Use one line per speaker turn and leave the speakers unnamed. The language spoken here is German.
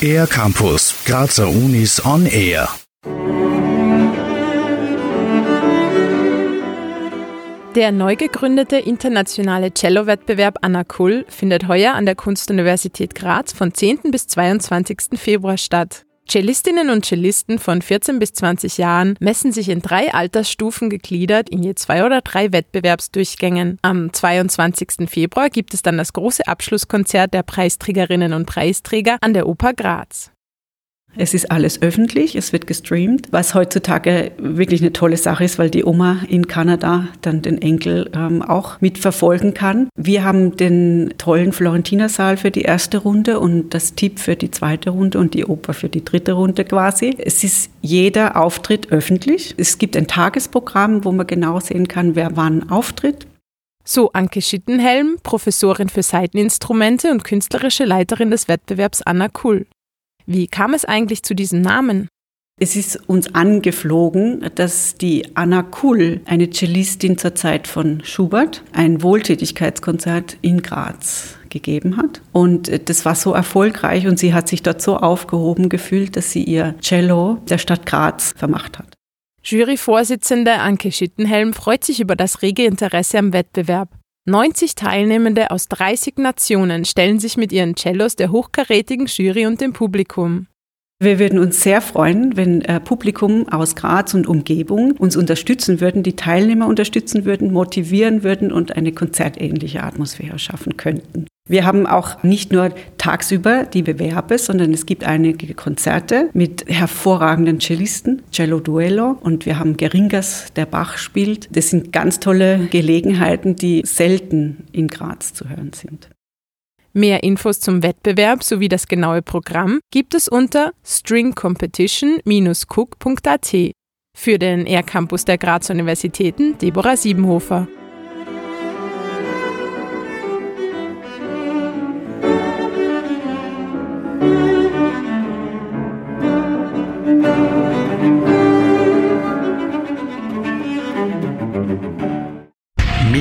Air Campus, Grazer Unis on Air.
Der neu gegründete internationale Cello-Wettbewerb Anna Kull findet heuer an der Kunstuniversität Graz von 10. bis 22. Februar statt. Cellistinnen und Cellisten von 14 bis 20 Jahren messen sich in drei Altersstufen gegliedert in je zwei oder drei Wettbewerbsdurchgängen. Am 22. Februar gibt es dann das große Abschlusskonzert der Preisträgerinnen und Preisträger an der Oper Graz.
Es ist alles öffentlich, es wird gestreamt, was heutzutage wirklich eine tolle Sache ist, weil die Oma in Kanada dann den Enkel ähm, auch mitverfolgen kann. Wir haben den tollen Florentinersaal für die erste Runde und das Tipp für die zweite Runde und die Oper für die dritte Runde quasi. Es ist jeder Auftritt öffentlich. Es gibt ein Tagesprogramm, wo man genau sehen kann, wer wann auftritt.
So Anke Schittenhelm, Professorin für Saiteninstrumente und künstlerische Leiterin des Wettbewerbs Anna Kuhl. Wie kam es eigentlich zu diesem Namen?
Es ist uns angeflogen, dass die Anna Kuhl, eine Cellistin zur Zeit von Schubert, ein Wohltätigkeitskonzert in Graz gegeben hat. Und das war so erfolgreich und sie hat sich dort so aufgehoben gefühlt, dass sie ihr Cello der Stadt Graz vermacht hat.
Juryvorsitzende Anke Schittenhelm freut sich über das rege Interesse am Wettbewerb. 90 Teilnehmende aus 30 Nationen stellen sich mit ihren Cellos der hochkarätigen Jury und dem Publikum.
Wir würden uns sehr freuen, wenn äh, Publikum aus Graz und Umgebung uns unterstützen würden, die Teilnehmer unterstützen würden, motivieren würden und eine konzertähnliche Atmosphäre schaffen könnten. Wir haben auch nicht nur tagsüber die Bewerbe, sondern es gibt einige Konzerte mit hervorragenden Cellisten, Cello Duello und wir haben Geringas, der Bach spielt. Das sind ganz tolle Gelegenheiten, die selten in Graz zu hören sind.
Mehr Infos zum Wettbewerb sowie das genaue Programm gibt es unter stringcompetition-cook.at. Für den Air Campus der Graz Universitäten Deborah Siebenhofer.